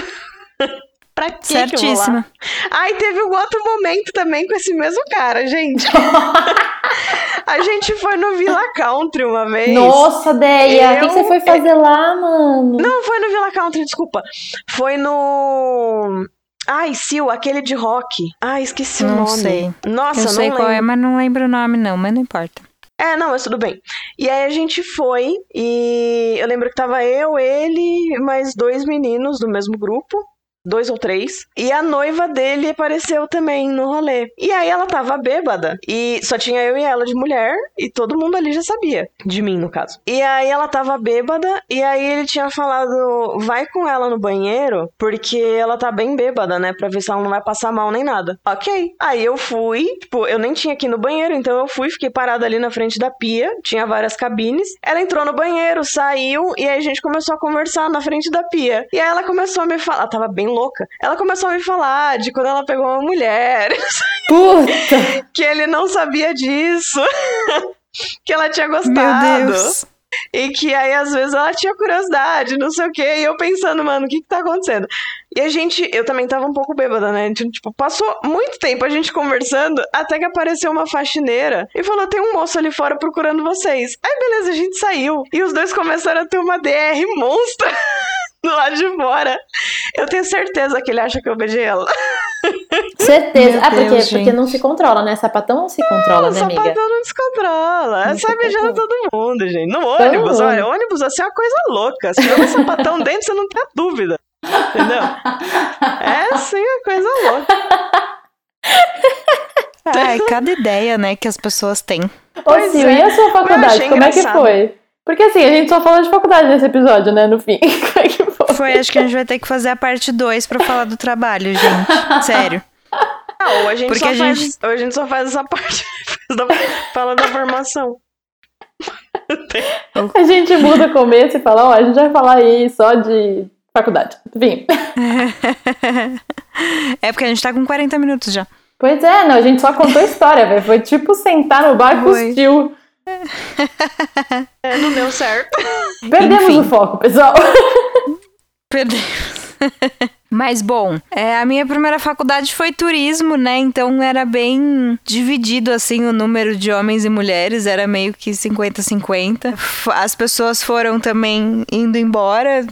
Pra que Certíssima. Aí teve um outro momento também com esse mesmo cara, gente. a gente foi no Villa Country uma vez. Nossa, Deia, eu... o que, você foi fazer lá, mano? Não, foi no Villa Country, desculpa. Foi no. Ai, Sil, aquele de rock. Ai, esqueci não o nome. Sei. Nossa, eu não sei lembro. qual é, mas não lembro o nome, não, mas não importa. É, não, mas tudo bem. E aí a gente foi, e eu lembro que tava eu, ele, mais dois meninos do mesmo grupo. Dois ou três. E a noiva dele apareceu também no rolê. E aí ela tava bêbada. E só tinha eu e ela de mulher. E todo mundo ali já sabia. De mim, no caso. E aí ela tava bêbada. E aí ele tinha falado: vai com ela no banheiro. Porque ela tá bem bêbada, né? Pra ver se ela não vai passar mal nem nada. Ok. Aí eu fui. Tipo, eu nem tinha aqui no banheiro. Então eu fui, fiquei parada ali na frente da pia. Tinha várias cabines. Ela entrou no banheiro, saiu. E aí a gente começou a conversar na frente da pia. E aí ela começou a me falar. Ela tava bem louca. Ela começou a me falar de quando ela pegou uma mulher. Puta! que ele não sabia disso. que ela tinha gostado. Meu Deus. E que aí, às vezes, ela tinha curiosidade, não sei o quê. E eu pensando, mano, o que que tá acontecendo? E a gente, eu também tava um pouco bêbada, né? Então, tipo, passou muito tempo a gente conversando, até que apareceu uma faxineira e falou: tem um moço ali fora procurando vocês. Aí, beleza, a gente saiu. E os dois começaram a ter uma DR monstra. do lado de fora. Eu tenho certeza que ele acha que eu beijei ela. Certeza. Meu ah, porque, Deus, porque não se controla, né? Sapatão não se controla, o né, amiga? sapatão não descontrola. É Não sai se beijando controla. todo mundo, gente. No Todo ônibus, mundo. olha, ônibus assim é uma coisa louca. Se tiver um sapatão dentro, você não tem dúvida. Entendeu? É sim, uma coisa louca. Ai, cada ideia, né, que as pessoas têm. Ô, Sil, é. e a sua faculdade? Como é que engraçado. foi? Porque assim, a gente só falou de faculdade nesse episódio, né? No fim. Como é que foi? Acho que a gente vai ter que fazer a parte 2 pra falar do trabalho, gente. Sério. Ah, ou a gente, Porque só a faz, gente- ou a gente só faz essa parte da- fala da formação. A gente muda o começo e fala, ó, a gente vai falar aí só de faculdade. Enfim. É porque a gente tá com 40 minutos já. Pois é, não, a gente só contou história, velho. Foi tipo sentar no bar com os tio. É, não deu certo. Perdemos Enfim. o foco, pessoal. Perdemos. Mas bom, é, a minha primeira faculdade foi turismo, né? Então era bem dividido assim o número de homens e mulheres, era meio que 50-50. F- As pessoas foram também indo embora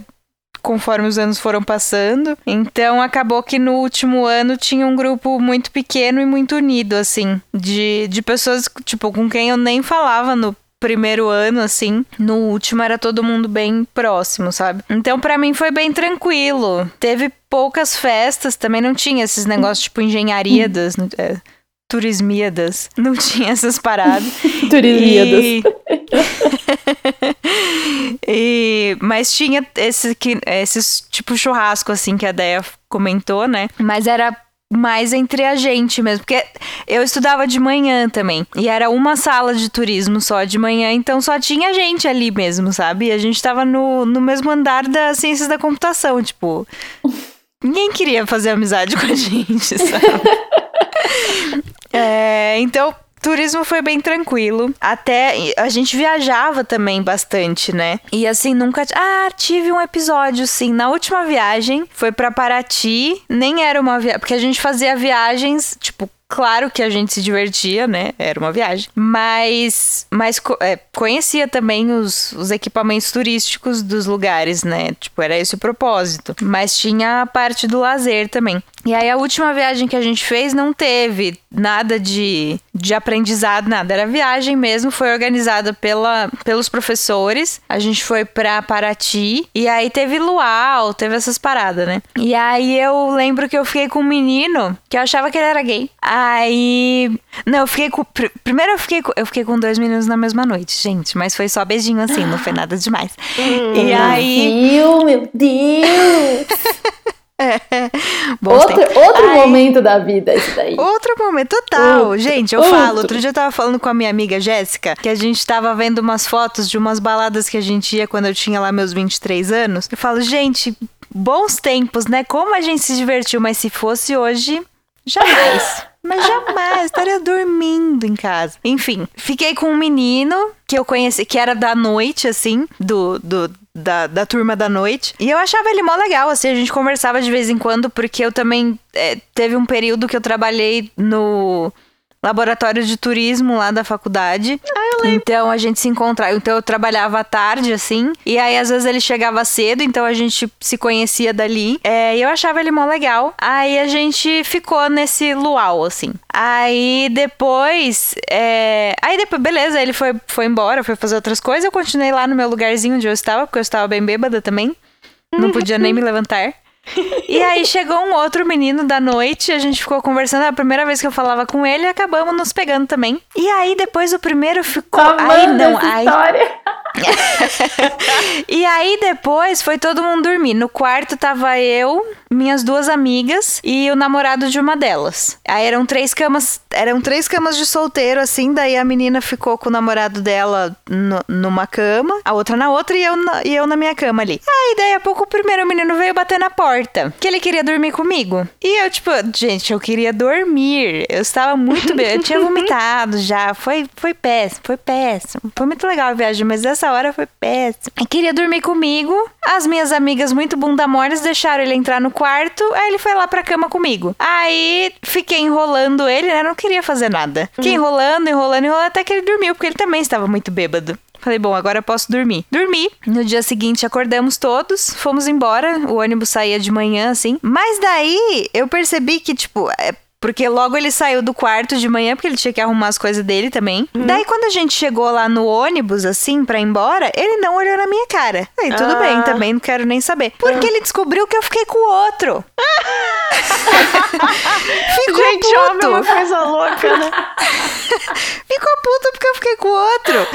conforme os anos foram passando. Então acabou que no último ano tinha um grupo muito pequeno e muito unido, assim, de, de pessoas, tipo, com quem eu nem falava no primeiro ano, assim. No último era todo mundo bem próximo, sabe? Então pra mim foi bem tranquilo. Teve poucas festas, também não tinha esses negócios tipo engenhariadas, é, turismiadas. Não tinha essas paradas. Turismiadas. E... E- Mas tinha esse que, esses tipo churrasco, assim, que a Deia comentou, né? Mas era mais entre a gente mesmo. Porque eu estudava de manhã também. E era uma sala de turismo só de manhã, então só tinha gente ali mesmo, sabe? E a gente tava no, no mesmo andar das ciências da computação, tipo. Ninguém queria fazer amizade com a gente, sabe? É, então, turismo foi bem tranquilo. Até a gente viajava também bastante, né? E assim, nunca. Ah, tive um episódio, sim. Na última viagem, foi pra Paraty. Nem era uma viagem. Porque a gente fazia viagens, tipo. Claro que a gente se divertia, né? Era uma viagem. Mas, mas é, conhecia também os, os equipamentos turísticos dos lugares, né? Tipo, era esse o propósito. Mas tinha a parte do lazer também. E aí a última viagem que a gente fez não teve nada de, de aprendizado, nada. Era viagem mesmo, foi organizada pela, pelos professores. A gente foi pra Paraty e aí teve luau, teve essas paradas, né? E aí eu lembro que eu fiquei com um menino que eu achava que ele era gay. Aí. Não, eu fiquei com. pr- Primeiro eu fiquei com, eu fiquei com dois meninos na mesma noite, gente. Mas foi só beijinho assim, não foi nada demais. E aí. Brasil, meu Deus! Bons outro outro Aí- momento da vida, esse daí. Outro momento, total. Outro, gente, eu outro. falo. Outro dia eu tava falando com a minha amiga Jéssica que a gente tava vendo umas fotos de umas baladas que a gente ia quando eu tinha lá meus 23 anos. Eu falo, gente, bons tempos, né? Como a gente se divertiu, mas se fosse hoje, jamais. Mas jamais, estaria dormindo em casa. Enfim, fiquei com um menino que eu conheci, que era da noite, assim, do, do, da, da turma da noite. E eu achava ele mó legal, assim, a gente conversava de vez em quando, porque eu também. é, teve um período que eu trabalhei no laboratório de turismo lá da faculdade. Então a gente se encontrava. Então eu trabalhava à tarde, assim. E aí às vezes ele chegava cedo, então a gente se conhecia dali. É, e eu achava ele mó legal. Aí a gente ficou nesse luau, assim. Aí depois. é, Aí depois, beleza, ele foi, foi embora, foi fazer outras coisas. Eu continuei lá no meu lugarzinho onde eu estava, porque eu estava bem bêbada também. Não podia nem me levantar. E aí chegou um outro menino da noite, a gente ficou conversando, é a primeira vez que eu falava com ele, acabamos nos pegando também. E aí depois o primeiro ficou, aí não, aí E aí depois foi todo mundo dormir. No quarto tava eu, minhas duas amigas e o namorado de uma delas. Aí eram três camas, eram três camas de solteiro assim, daí a menina ficou com o namorado dela no, numa cama, a outra na outra e eu na, e eu na minha cama ali. Aí daí a pouco o primeiro menino veio bater na porta, que ele queria dormir comigo. E eu tipo, gente, eu queria dormir. Eu estava muito bem, eu tinha vomitado já, foi foi péssimo, foi péssimo. Foi muito legal a viagem, mas essa hora foi péssimo. Eu queria dormir comigo. As minhas amigas muito bunda moles deixaram ele entrar no quarto, aí ele foi lá pra cama comigo. Aí fiquei enrolando ele, né? Não queria fazer nada. Fiquei enrolando, enrolando, enrolando até que ele dormiu, porque ele também estava muito bêbado. Falei, bom, agora eu posso dormir. Dormi. No dia seguinte acordamos todos, fomos embora. O ônibus saía de manhã, assim. Mas daí eu percebi que, tipo, é porque logo ele saiu do quarto de manhã, porque ele tinha que arrumar as coisas dele também. Uhum. Daí, quando a gente chegou lá no ônibus, assim, pra ir embora, ele não olhou na minha cara. Aí, tudo ah. bem, também não quero nem saber. Porque ah. ele descobriu que eu fiquei com o outro. Ficou gente, puto. Homem é uma coisa louca, né? Ficou puto porque eu fiquei com o outro.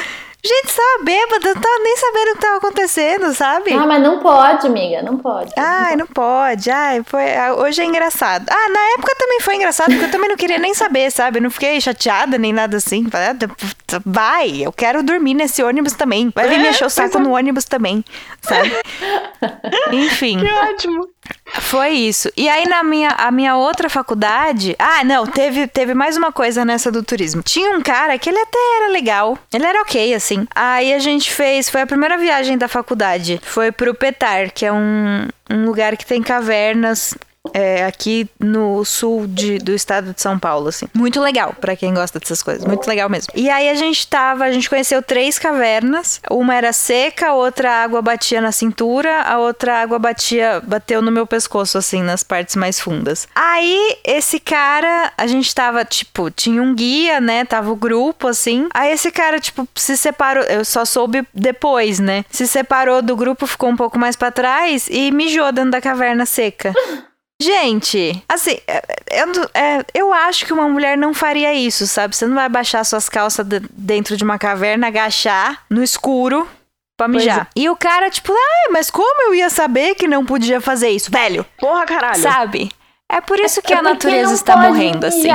Gente, estava bêbada, não tava nem sabendo o que estava acontecendo, sabe? Ah, mas não pode, amiga, não pode. Ai, não pode. Ai, foi, ah, hoje é engraçado. Ah, na época também foi engraçado, porque eu também não queria nem saber, sabe? Eu não fiquei chateada nem nada assim. Ah, vai, eu quero dormir nesse ônibus também. Vai vir me encher o saco no ônibus também, sabe? Enfim. Que ótimo. Foi isso. E aí na minha, a minha outra faculdade, ah, não, teve, teve mais uma coisa nessa do turismo. Tinha um cara que ele até era legal, ele era ok assim. Aí a gente fez, foi a primeira viagem da faculdade, foi pro Petar, que é um, um lugar que tem cavernas é, aqui no sul de, do estado de São Paulo, assim. Muito legal para quem gosta dessas coisas, muito legal mesmo. E aí a gente tava, a gente conheceu três cavernas. Uma era seca, outra água batia na cintura, a outra água batia, bateu no meu pescoço, assim, nas partes mais fundas. Aí esse cara, a gente tava, tipo, tinha um guia, né? Tava o grupo, assim. Aí esse cara, tipo, se separou, eu só soube depois, né? Se separou do grupo, ficou um pouco mais para trás e mijou dentro da caverna seca. Gente, assim, é, é, eu, é, eu acho que uma mulher não faria isso, sabe? Você não vai baixar suas calças de, dentro de uma caverna, agachar no escuro pra mijar. É. E o cara, tipo, ah, mas como eu ia saber que não podia fazer isso? Velho. Porra, caralho. Sabe? É por isso que é a natureza está morrendo assim.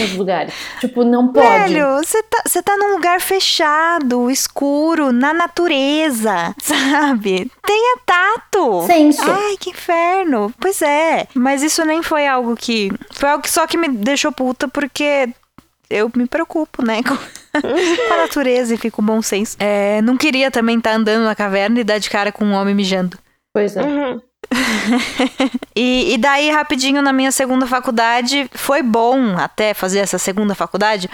Nos lugares. Tipo, não pode. Velho, você tá, você tá num lugar fechado, escuro, na natureza, sabe? Tenha tato. Senso. Ai, que inferno. Pois é. Mas isso nem foi algo que. Foi algo que só que me deixou puta porque eu me preocupo, né? Com, com a natureza e fico com bom senso. É, não queria também estar tá andando na caverna e dar de cara com um homem mijando. Pois é. Uhum. e, e, daí, rapidinho, na minha segunda faculdade, foi bom até fazer essa segunda faculdade,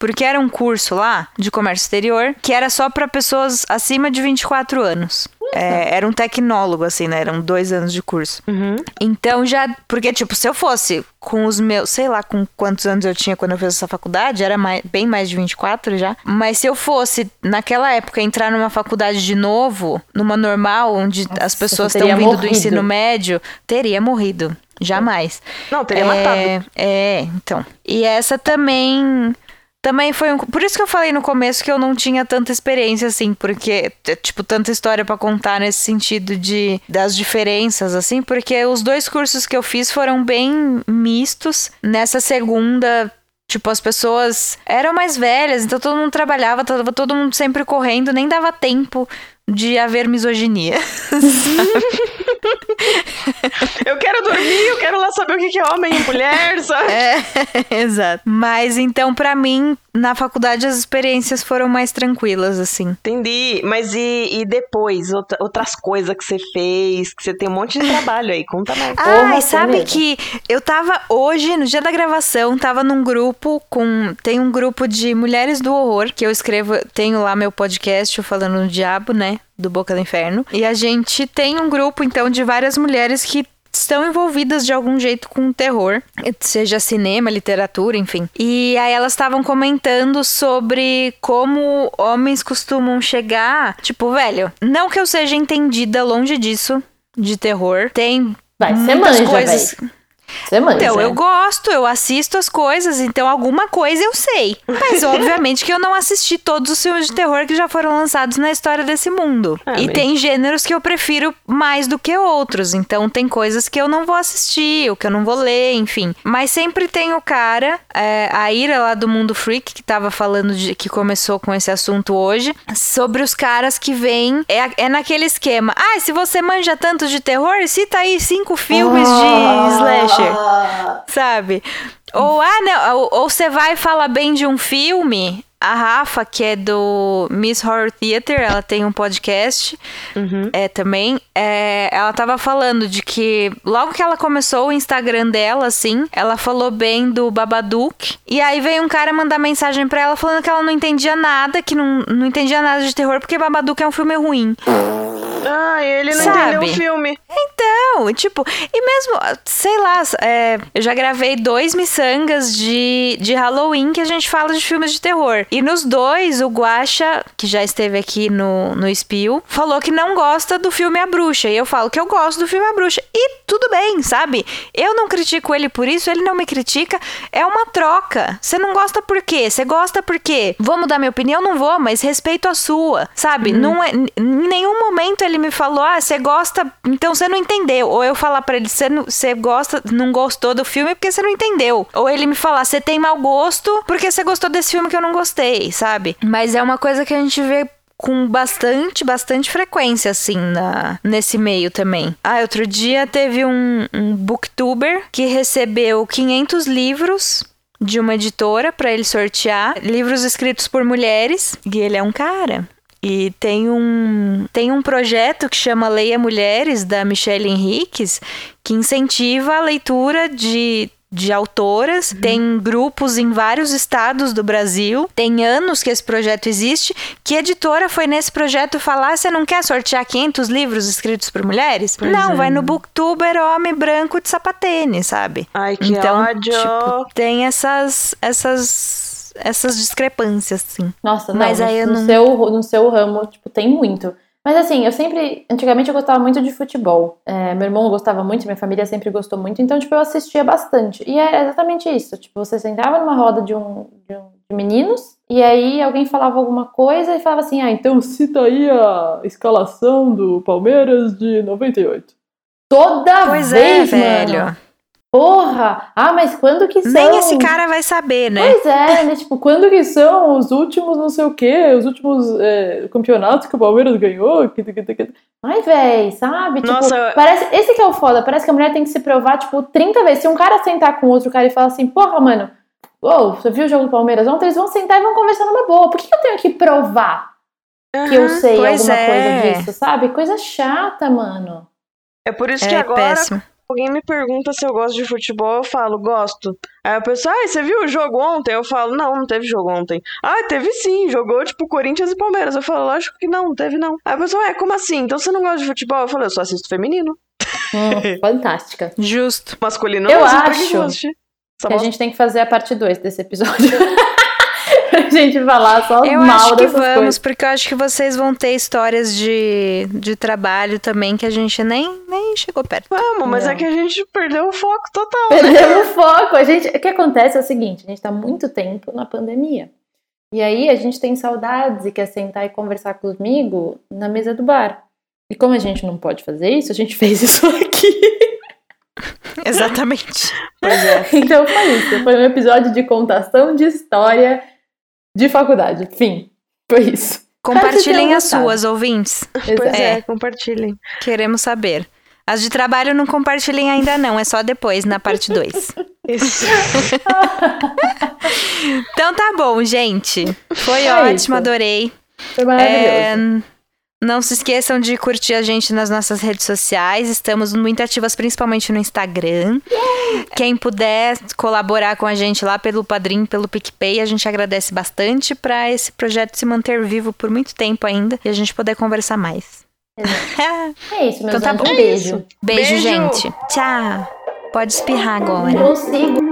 porque era um curso lá de comércio exterior que era só para pessoas acima de 24 anos. É, era um tecnólogo, assim, né? Eram dois anos de curso. Uhum. Então já. Porque, tipo, se eu fosse com os meus. Sei lá com quantos anos eu tinha quando eu fiz essa faculdade, era mais, bem mais de 24 já. Mas se eu fosse, naquela época, entrar numa faculdade de novo, numa normal, onde Nossa, as pessoas estão vindo morrido. do ensino médio, teria morrido. Jamais. Não, teria é, matado. É, então. E essa também também foi um. Por isso que eu falei no começo que eu não tinha tanta experiência, assim, porque, tipo, tanta história para contar nesse sentido de das diferenças, assim, porque os dois cursos que eu fiz foram bem mistos. Nessa segunda, Tipo, as pessoas eram mais velhas, então todo mundo trabalhava, tava todo mundo sempre correndo, nem dava tempo de haver misoginia. eu quero dormir, eu quero lá saber o que é homem e mulher, sabe? É, exato. Mas então, para mim, na faculdade as experiências foram mais tranquilas, assim. Entendi. Mas e, e depois, outra, outras coisas que você fez, que você tem um monte de trabalho aí, conta mais. Ah, e sabe mesmo. que eu tava hoje, no dia da gravação, tava num grupo com. Tem um grupo de mulheres do horror, que eu escrevo, tenho lá meu podcast falando no diabo, né? Do Boca do Inferno. E a gente tem um grupo, então, de várias mulheres que estão envolvidas de algum jeito com o terror, seja cinema, literatura, enfim. E aí elas estavam comentando sobre como homens costumam chegar, tipo, velho, não que eu seja entendida longe disso de terror, tem Vai, muitas manja, coisas. velho. Você manja. Então, eu gosto, eu assisto as coisas, então alguma coisa eu sei. Mas, obviamente, que eu não assisti todos os filmes de terror que já foram lançados na história desse mundo. Ah, e mas- tem gêneros que eu prefiro mais do que outros. Então, tem coisas que eu não vou assistir, ou que eu não vou ler, enfim. Mas sempre tem o cara, é, a Ira lá do Mundo Freak, que tava falando de que começou com esse assunto hoje, sobre os caras que vêm. É, é naquele esquema. Ah, se você manja tanto de terror, cita aí cinco filmes de slasher sabe? Ou, ah, não, ou- ou você vai falar bem de um filme. A Rafa, que é do Miss Horror Theater, ela tem um podcast é, também. é, ela tava falando de que logo que ela começou o Instagram dela, assim, ela falou bem do Babadook. E aí veio um cara mandar mensagem pra ela falando que ela não entendia nada, que não, não entendia nada de terror, porque Babadook é um filme ruim. Ah, ele não Sabe? entendeu o filme. Então, tipo, e mesmo, sei lá, é, eu já gravei dois miçangas de, de Halloween que a gente fala de filmes de terror. E nos dois, o Guaxa, que já esteve aqui no, no Spill, falou que não gosta do filme A Bruxa. E eu falo que eu gosto do filme A Bruxa. E tudo bem, sabe? Eu não critico ele por isso, ele não me critica. É uma troca. Você não gosta por quê? Você gosta por quê? Vou mudar minha opinião? Não vou, mas respeito a sua, sabe? Não é, em nenhum momento ele me falou, ah, você gosta, então você não entendeu. Ou eu falar pra ele, você gosta, não gostou do filme porque você não entendeu. Ou ele me falar, você tem mau gosto porque você gostou desse filme que eu não gostei, sabe? Mas é uma coisa que a gente vê com bastante, bastante frequência, assim, na, nesse meio também. Ah, outro dia teve um, um booktuber que recebeu 500 livros de uma editora pra ele sortear, livros escritos por mulheres, e ele é um cara. E tem um, tem um projeto que chama Leia Mulheres, da Michelle Henriques, que incentiva a leitura de, de autoras. Tem grupos em vários estados do Brasil. Tem anos que esse projeto existe. Que editora foi nesse projeto falar: você não quer sortear 500 livros escritos por mulheres? Pois não, é. vai no Booktuber Homem Branco de Sapatênis, sabe? Ai, que então, ódio. tipo, tem essas, essas, essas discrepâncias, assim. Nossa, não, Mas no, aí eu no não- seu, no seu ramo, tipo, tem muito. Mas assim, eu sempre. Antigamente eu gostava muito de futebol. É, meu irmão gostava muito, minha família sempre gostou muito, então, tipo, eu assistia bastante. E é exatamente isso. Tipo, você sentava numa roda de um, de, um- de meninos, e aí alguém falava alguma coisa e falava assim: ah, então cita aí a escalação do Palmeiras de 98. Toda Pois é, vez, velho. mano. Porra! Ah, mas quando que são? Nem esse cara vai saber, né? Pois é, né? Tipo, quando que são os últimos não sei o quê, os últimos é, campeonatos que o Palmeiras ganhou? Que, que, que, que... Ai, véi, sabe? Tipo, Nossa. parece, esse que é o foda, parece que a mulher tem que se provar, tipo, 30 vezes. Se um cara sentar com outro cara e falar assim, porra, mano, ô, você viu o jogo do Palmeiras ontem? Eles vão sentar e vão conversar numa boa. Por que, que eu tenho que provar que eu sei alguma é. coisa disso, sabe? Coisa chata, mano. É por isso que É agora, péssimo. Alguém me pergunta se eu gosto de futebol, eu falo, gosto. Aí a pessoa, ah, você viu o jogo ontem? Eu falo, não, não teve jogo ontem. Ah, teve sim, jogou tipo Corinthians e Palmeiras. Eu falo, lógico que não, não teve não. Aí a pessoa, é, como assim? Então você não gosta de futebol? Eu falo, eu só assisto feminino. Hum, fantástica. Justo. Masculino Eu que que acho? Só Que a gente tem que fazer a parte 2 desse episódio. pra gente falar só Eu mal acho que dessas vamos, coisas. porque eu acho que vocês vão ter histórias de, de trabalho também que a gente nem, nem chegou perto. Vamos, mas Não. é que a gente perdeu o foco total. Perdemos o foco. A gente, o que acontece é o seguinte: a gente tá muito tempo na pandemia. E aí a gente tem saudades e quer sentar e conversar comigo na mesa do bar. E como a gente não pode fazer isso, a gente fez isso aqui. Exatamente. Pois é. Então foi isso. Foi um episódio de contação de história de faculdade. Fim. Foi isso. Compartilhem as suas, ouvintes. Pois é, É. compartilhem. Queremos saber. As de trabalho não compartilhem ainda não, é só depois, na parte 2. Isso. Então tá bom, gente. Foi É ótimo, isso. adorei. Foi maravilhoso. É, não se esqueçam de curtir a gente nas nossas redes sociais. Estamos muito ativas, principalmente no Instagram. Quem puder colaborar com a gente lá pelo Padrim, pelo PicPay, a gente agradece bastante para esse projeto se manter vivo por muito tempo ainda e a gente poder conversar mais. É isso, meus Então tá bom. Um beijo. Beijo, Beijo. gente. Tchau. Pode espirrar agora. Consigo.